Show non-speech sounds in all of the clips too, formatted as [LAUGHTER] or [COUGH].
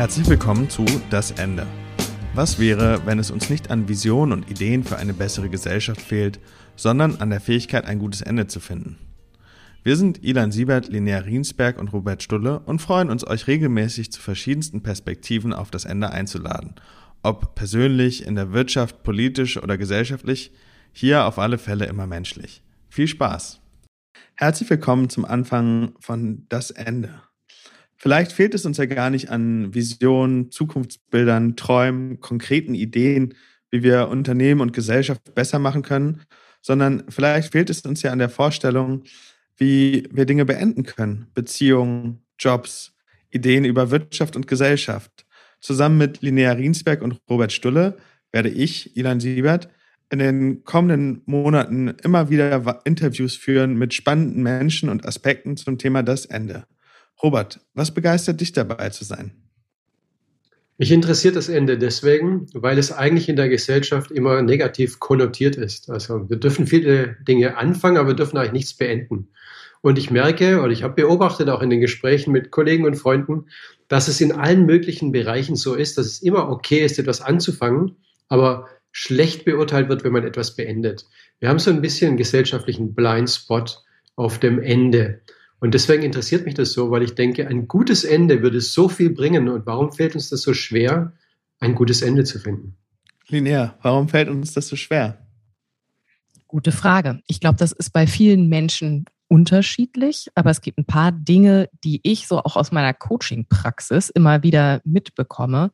Herzlich willkommen zu Das Ende. Was wäre, wenn es uns nicht an Visionen und Ideen für eine bessere Gesellschaft fehlt, sondern an der Fähigkeit, ein gutes Ende zu finden? Wir sind Ilan Siebert, Linnea Riensberg und Robert Stulle und freuen uns, euch regelmäßig zu verschiedensten Perspektiven auf das Ende einzuladen. Ob persönlich, in der Wirtschaft, politisch oder gesellschaftlich, hier auf alle Fälle immer menschlich. Viel Spaß! Herzlich willkommen zum Anfang von Das Ende. Vielleicht fehlt es uns ja gar nicht an Visionen, Zukunftsbildern, Träumen, konkreten Ideen, wie wir Unternehmen und Gesellschaft besser machen können, sondern vielleicht fehlt es uns ja an der Vorstellung, wie wir Dinge beenden können. Beziehungen, Jobs, Ideen über Wirtschaft und Gesellschaft. Zusammen mit Linnea Riensberg und Robert Stulle werde ich, Ilan Siebert, in den kommenden Monaten immer wieder Interviews führen mit spannenden Menschen und Aspekten zum Thema das Ende. Robert, was begeistert dich dabei zu sein? Mich interessiert das Ende deswegen, weil es eigentlich in der Gesellschaft immer negativ konnotiert ist. Also wir dürfen viele Dinge anfangen, aber wir dürfen eigentlich nichts beenden. Und ich merke, oder ich habe beobachtet auch in den Gesprächen mit Kollegen und Freunden, dass es in allen möglichen Bereichen so ist, dass es immer okay ist, etwas anzufangen, aber schlecht beurteilt wird, wenn man etwas beendet. Wir haben so ein bisschen einen gesellschaftlichen Blindspot auf dem Ende. Und deswegen interessiert mich das so, weil ich denke, ein gutes Ende würde so viel bringen. Und warum fällt uns das so schwer, ein gutes Ende zu finden? Linear, warum fällt uns das so schwer? Gute Frage. Ich glaube, das ist bei vielen Menschen unterschiedlich, aber es gibt ein paar Dinge, die ich so auch aus meiner Coaching-Praxis immer wieder mitbekomme.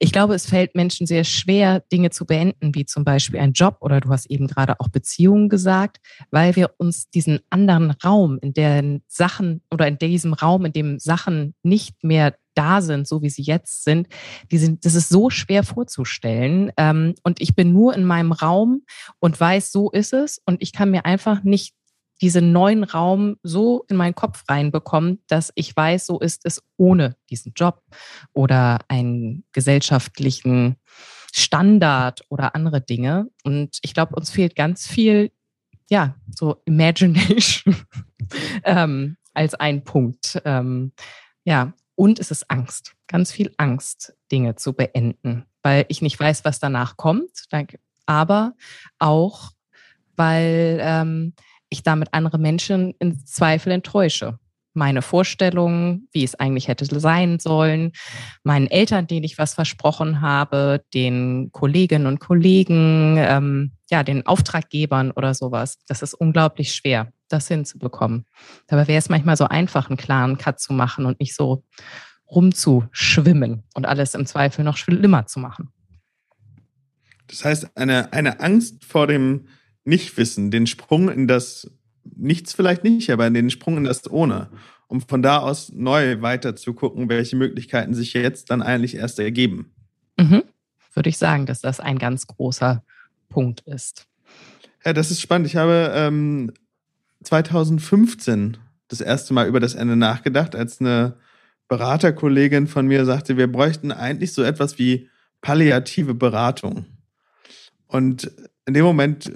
Ich glaube, es fällt Menschen sehr schwer, Dinge zu beenden, wie zum Beispiel ein Job oder du hast eben gerade auch Beziehungen gesagt, weil wir uns diesen anderen Raum, in den Sachen oder in diesem Raum, in dem Sachen nicht mehr da sind, so wie sie jetzt sind, die sind, das ist so schwer vorzustellen. Ähm, und ich bin nur in meinem Raum und weiß, so ist es. Und ich kann mir einfach nicht diesen neuen Raum so in meinen Kopf reinbekommen, dass ich weiß, so ist es ohne diesen Job oder einen gesellschaftlichen Standard oder andere Dinge. Und ich glaube, uns fehlt ganz viel, ja, so Imagination [LAUGHS] ähm, als ein Punkt. Ähm, ja, und es ist Angst, ganz viel Angst, Dinge zu beenden, weil ich nicht weiß, was danach kommt, aber auch, weil ähm, ich damit andere Menschen in Zweifel enttäusche. Meine Vorstellungen, wie es eigentlich hätte sein sollen, meinen Eltern, denen ich was versprochen habe, den Kolleginnen und Kollegen, ähm, ja, den Auftraggebern oder sowas. Das ist unglaublich schwer, das hinzubekommen. Dabei wäre es manchmal so einfach, einen klaren Cut zu machen und nicht so rumzuschwimmen und alles im Zweifel noch schlimmer zu machen. Das heißt, eine, eine Angst vor dem Nichtwissen, den Sprung in das Nichts vielleicht nicht, aber den Sprung in das Ohne, um von da aus neu weiter zu gucken, welche Möglichkeiten sich jetzt dann eigentlich erst ergeben. Mhm. Würde ich sagen, dass das ein ganz großer Punkt ist. Ja, das ist spannend. Ich habe ähm, 2015 das erste Mal über das Ende nachgedacht, als eine Beraterkollegin von mir sagte, wir bräuchten eigentlich so etwas wie palliative Beratung. Und in dem Moment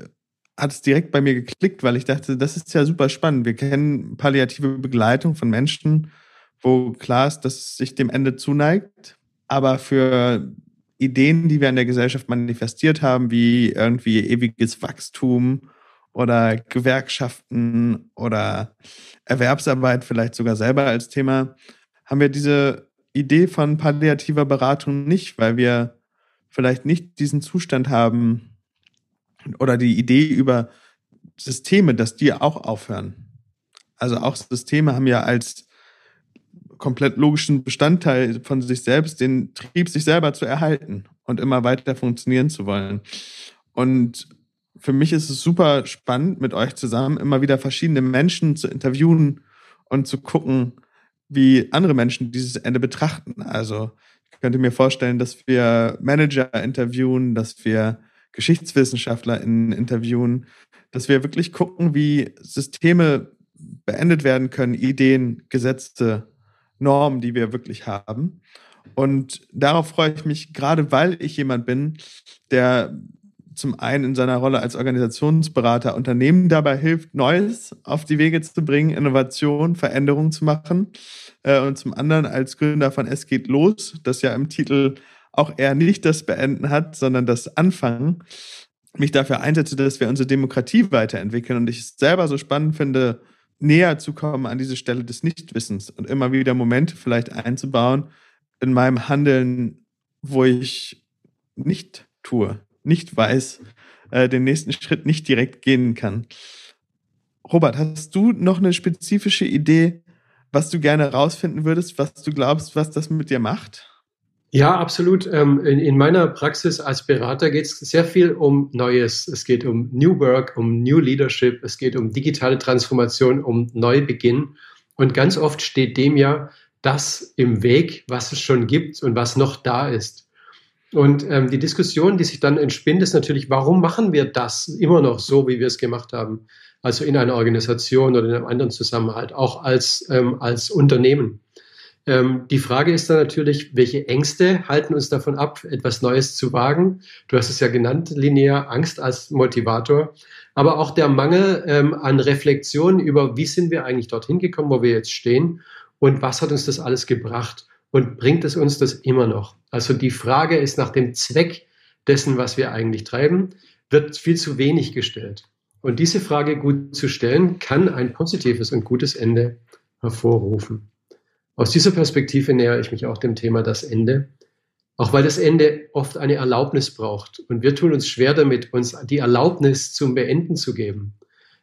hat es direkt bei mir geklickt, weil ich dachte, das ist ja super spannend. Wir kennen palliative Begleitung von Menschen, wo klar ist, dass es sich dem Ende zuneigt. Aber für Ideen, die wir in der Gesellschaft manifestiert haben, wie irgendwie ewiges Wachstum oder Gewerkschaften oder Erwerbsarbeit vielleicht sogar selber als Thema, haben wir diese Idee von palliativer Beratung nicht, weil wir vielleicht nicht diesen Zustand haben, oder die Idee über Systeme, dass die auch aufhören. Also auch Systeme haben ja als komplett logischen Bestandteil von sich selbst den Trieb, sich selber zu erhalten und immer weiter funktionieren zu wollen. Und für mich ist es super spannend, mit euch zusammen immer wieder verschiedene Menschen zu interviewen und zu gucken, wie andere Menschen dieses Ende betrachten. Also ich könnte mir vorstellen, dass wir Manager interviewen, dass wir Geschichtswissenschaftler in interviewen, dass wir wirklich gucken, wie Systeme beendet werden können, Ideen, Gesetze, Normen, die wir wirklich haben. Und darauf freue ich mich, gerade weil ich jemand bin, der zum einen in seiner Rolle als Organisationsberater Unternehmen dabei hilft, Neues auf die Wege zu bringen, Innovation, Veränderungen zu machen. Äh, und zum anderen als Gründer von Es geht los, das ja im Titel auch eher nicht das Beenden hat, sondern das Anfangen, mich dafür einsetze, dass wir unsere Demokratie weiterentwickeln. Und ich es selber so spannend finde, näher zu kommen an diese Stelle des Nichtwissens und immer wieder Momente vielleicht einzubauen in meinem Handeln, wo ich nicht tue, nicht weiß, äh, den nächsten Schritt nicht direkt gehen kann. Robert, hast du noch eine spezifische Idee, was du gerne herausfinden würdest, was du glaubst, was das mit dir macht? Ja, absolut. Ähm, in, meiner Praxis als Berater geht es sehr viel um Neues. Es geht um New Work, um New Leadership, es geht um digitale Transformation, um Neubeginn. Und ganz oft steht dem ja das im Weg, was es schon gibt und was noch da ist. Und ähm, die Diskussion, die sich dann entspinnt, ist natürlich, warum machen wir das immer noch so, wie wir es gemacht haben? Also in einer Organisation oder in einem anderen Zusammenhalt, auch als, ähm, als Unternehmen. Ähm, die Frage ist dann natürlich, welche Ängste halten uns davon ab, etwas Neues zu wagen? Du hast es ja genannt, linear Angst als Motivator, aber auch der Mangel ähm, an Reflexion über, wie sind wir eigentlich dorthin gekommen, wo wir jetzt stehen und was hat uns das alles gebracht und bringt es uns das immer noch? Also die Frage ist nach dem Zweck dessen, was wir eigentlich treiben, wird viel zu wenig gestellt. Und diese Frage gut zu stellen, kann ein positives und gutes Ende hervorrufen. Aus dieser Perspektive nähere ich mich auch dem Thema das Ende, auch weil das Ende oft eine Erlaubnis braucht. Und wir tun uns schwer damit, uns die Erlaubnis zum Beenden zu geben.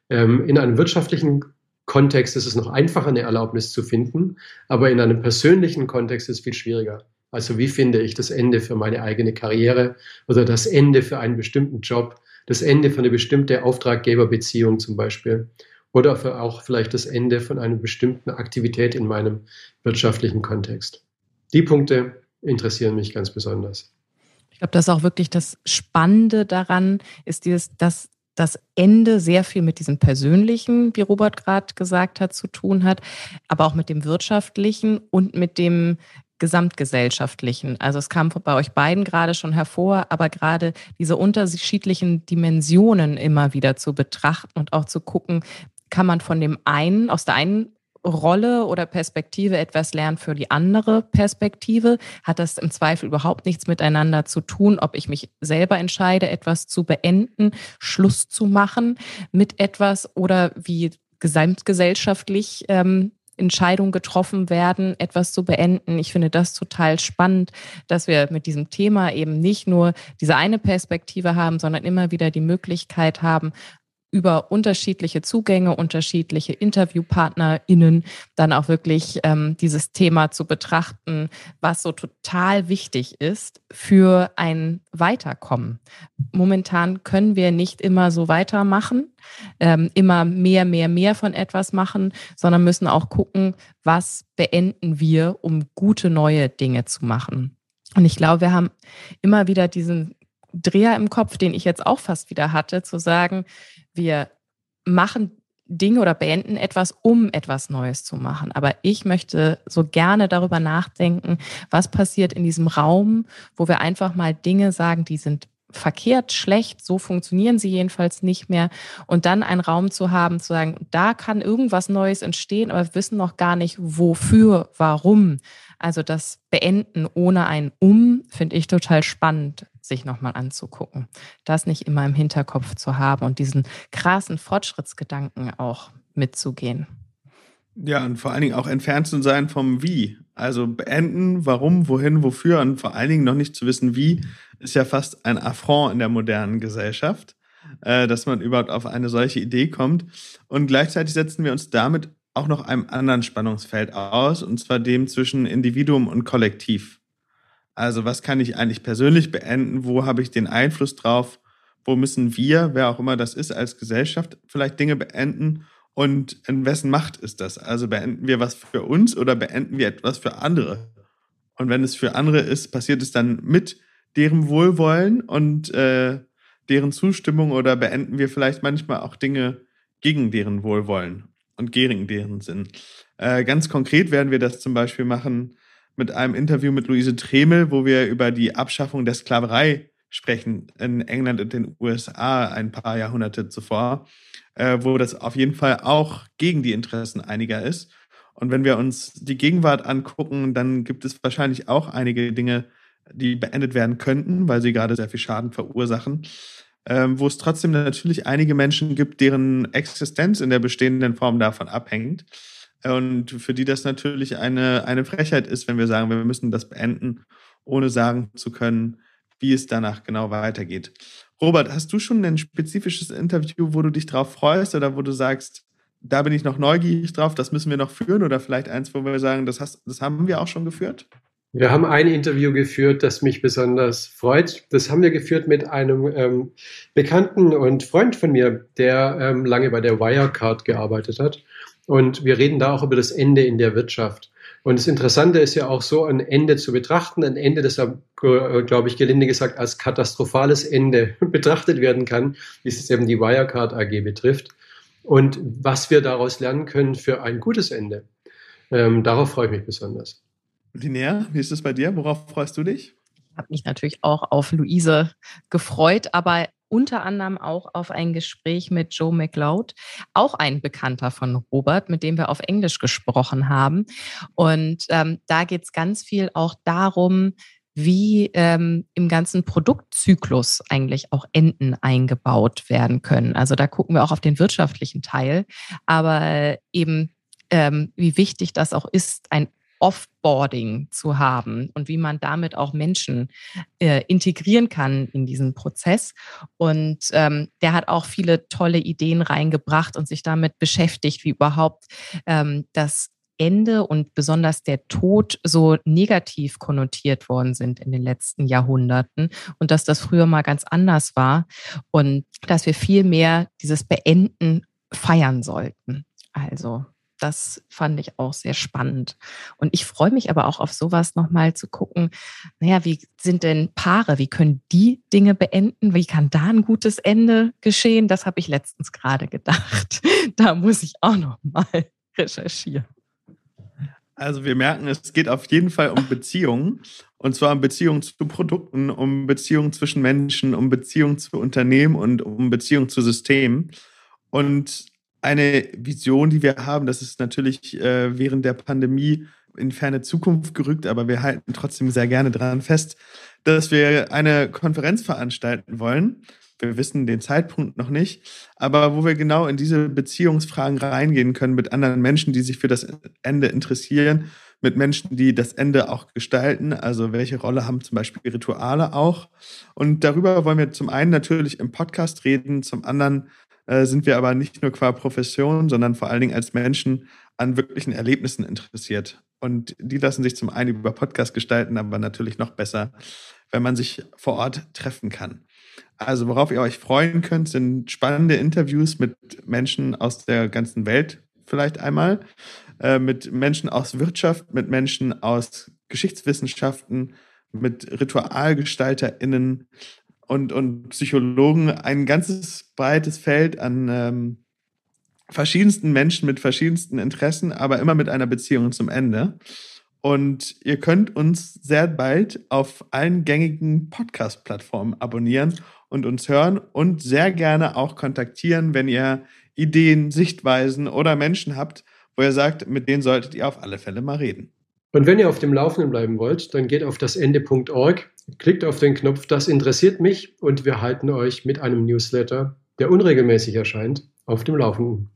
Ähm, in einem wirtschaftlichen Kontext ist es noch einfacher, eine Erlaubnis zu finden, aber in einem persönlichen Kontext ist es viel schwieriger. Also wie finde ich das Ende für meine eigene Karriere oder das Ende für einen bestimmten Job, das Ende für eine bestimmte Auftraggeberbeziehung zum Beispiel oder für auch vielleicht das Ende von einer bestimmten Aktivität in meinem wirtschaftlichen Kontext. Die Punkte interessieren mich ganz besonders. Ich glaube, das ist auch wirklich das Spannende daran, ist dieses, dass das Ende sehr viel mit diesem Persönlichen, wie Robert gerade gesagt hat, zu tun hat, aber auch mit dem Wirtschaftlichen und mit dem gesamtgesellschaftlichen. Also es kam bei euch beiden gerade schon hervor, aber gerade diese unterschiedlichen Dimensionen immer wieder zu betrachten und auch zu gucken, kann man von dem einen, aus der einen Rolle oder Perspektive etwas lernen für die andere Perspektive? Hat das im Zweifel überhaupt nichts miteinander zu tun, ob ich mich selber entscheide, etwas zu beenden, Schluss zu machen mit etwas oder wie gesamtgesellschaftlich ähm, Entscheidungen getroffen werden, etwas zu beenden. Ich finde das total spannend, dass wir mit diesem Thema eben nicht nur diese eine Perspektive haben, sondern immer wieder die Möglichkeit haben, über unterschiedliche Zugänge, unterschiedliche InterviewpartnerInnen dann auch wirklich ähm, dieses Thema zu betrachten, was so total wichtig ist für ein Weiterkommen. Momentan können wir nicht immer so weitermachen, ähm, immer mehr, mehr, mehr von etwas machen, sondern müssen auch gucken, was beenden wir, um gute neue Dinge zu machen. Und ich glaube, wir haben immer wieder diesen Dreher im Kopf, den ich jetzt auch fast wieder hatte, zu sagen, wir machen Dinge oder beenden etwas, um etwas Neues zu machen. Aber ich möchte so gerne darüber nachdenken, was passiert in diesem Raum, wo wir einfach mal Dinge sagen, die sind verkehrt, schlecht, so funktionieren sie jedenfalls nicht mehr. Und dann einen Raum zu haben, zu sagen, da kann irgendwas Neues entstehen, aber wir wissen noch gar nicht, wofür, warum. Also das Beenden ohne ein Um finde ich total spannend sich nochmal anzugucken. Das nicht immer im Hinterkopf zu haben und diesen krassen Fortschrittsgedanken auch mitzugehen. Ja, und vor allen Dingen auch entfernt zu sein vom Wie. Also beenden, warum, wohin, wofür und vor allen Dingen noch nicht zu wissen, wie, ist ja fast ein Affront in der modernen Gesellschaft, äh, dass man überhaupt auf eine solche Idee kommt. Und gleichzeitig setzen wir uns damit auch noch einem anderen Spannungsfeld aus, und zwar dem zwischen Individuum und Kollektiv. Also was kann ich eigentlich persönlich beenden? Wo habe ich den Einfluss drauf? Wo müssen wir, wer auch immer das ist, als Gesellschaft vielleicht Dinge beenden? Und in wessen Macht ist das? Also beenden wir was für uns oder beenden wir etwas für andere? Und wenn es für andere ist, passiert es dann mit deren Wohlwollen und äh, deren Zustimmung oder beenden wir vielleicht manchmal auch Dinge gegen deren Wohlwollen und gegen deren Sinn? Äh, ganz konkret werden wir das zum Beispiel machen mit einem Interview mit Luise Tremel, wo wir über die Abschaffung der Sklaverei sprechen, in England und den USA ein paar Jahrhunderte zuvor, äh, wo das auf jeden Fall auch gegen die Interessen einiger ist. Und wenn wir uns die Gegenwart angucken, dann gibt es wahrscheinlich auch einige Dinge, die beendet werden könnten, weil sie gerade sehr viel Schaden verursachen. Ähm, wo es trotzdem natürlich einige Menschen gibt, deren Existenz in der bestehenden Form davon abhängt. Und für die das natürlich eine, eine Frechheit ist, wenn wir sagen, wir müssen das beenden, ohne sagen zu können, wie es danach genau weitergeht. Robert, hast du schon ein spezifisches Interview, wo du dich drauf freust oder wo du sagst, da bin ich noch neugierig drauf, das müssen wir noch führen oder vielleicht eins, wo wir sagen, das, hast, das haben wir auch schon geführt? Wir haben ein Interview geführt, das mich besonders freut. Das haben wir geführt mit einem ähm, Bekannten und Freund von mir, der ähm, lange bei der Wirecard gearbeitet hat. Und wir reden da auch über das Ende in der Wirtschaft. Und das Interessante ist ja auch so, ein Ende zu betrachten, ein Ende, das, äh, glaube ich, gelinde gesagt als katastrophales Ende [LAUGHS] betrachtet werden kann, wie es eben die Wirecard AG betrifft. Und was wir daraus lernen können für ein gutes Ende. Ähm, darauf freue ich mich besonders. Linnea, wie ist es bei dir? Worauf freust du dich? Ich habe mich natürlich auch auf Luise gefreut, aber unter anderem auch auf ein Gespräch mit Joe McLeod, auch ein Bekannter von Robert, mit dem wir auf Englisch gesprochen haben. Und ähm, da geht es ganz viel auch darum, wie ähm, im ganzen Produktzyklus eigentlich auch Enden eingebaut werden können. Also da gucken wir auch auf den wirtschaftlichen Teil, aber eben ähm, wie wichtig das auch ist, ein Offboarding zu haben und wie man damit auch Menschen äh, integrieren kann in diesen Prozess. Und ähm, der hat auch viele tolle Ideen reingebracht und sich damit beschäftigt, wie überhaupt ähm, das Ende und besonders der Tod so negativ konnotiert worden sind in den letzten Jahrhunderten und dass das früher mal ganz anders war und dass wir viel mehr dieses Beenden feiern sollten. Also das fand ich auch sehr spannend. Und ich freue mich aber auch auf sowas nochmal zu gucken, naja, wie sind denn Paare, wie können die Dinge beenden? Wie kann da ein gutes Ende geschehen? Das habe ich letztens gerade gedacht. [LAUGHS] Da muss ich auch nochmal recherchieren. Also wir merken, es geht auf jeden Fall um Beziehungen. Und zwar um Beziehungen zu Produkten, um Beziehungen zwischen Menschen, um Beziehungen zu Unternehmen und um Beziehungen zu Systemen. Und eine Vision, die wir haben. Das ist natürlich äh, während der Pandemie in ferne Zukunft gerückt, aber wir halten trotzdem sehr gerne daran fest, dass wir eine Konferenz veranstalten wollen. Wir wissen den Zeitpunkt noch nicht, aber wo wir genau in diese Beziehungsfragen reingehen können mit anderen Menschen, die sich für das Ende interessieren, mit Menschen, die das Ende auch gestalten. Also welche Rolle haben zum Beispiel Rituale auch? Und darüber wollen wir zum einen natürlich im Podcast reden, zum anderen äh, sind wir aber nicht nur qua Profession, sondern vor allen Dingen als Menschen an wirklichen Erlebnissen interessiert. Und die lassen sich zum einen über Podcast gestalten, aber natürlich noch besser, wenn man sich vor Ort treffen kann. Also worauf ihr euch freuen könnt, sind spannende Interviews mit Menschen aus der ganzen Welt vielleicht einmal, äh, mit Menschen aus Wirtschaft, mit Menschen aus Geschichtswissenschaften, mit RitualgestalterInnen, und, und Psychologen ein ganzes breites Feld an ähm, verschiedensten Menschen mit verschiedensten Interessen, aber immer mit einer Beziehung zum Ende. Und ihr könnt uns sehr bald auf allen gängigen Podcast-Plattformen abonnieren und uns hören und sehr gerne auch kontaktieren, wenn ihr Ideen, Sichtweisen oder Menschen habt, wo ihr sagt, mit denen solltet ihr auf alle Fälle mal reden. Und wenn ihr auf dem Laufenden bleiben wollt, dann geht auf das Ende.org, klickt auf den Knopf, das interessiert mich und wir halten euch mit einem Newsletter, der unregelmäßig erscheint, auf dem Laufenden.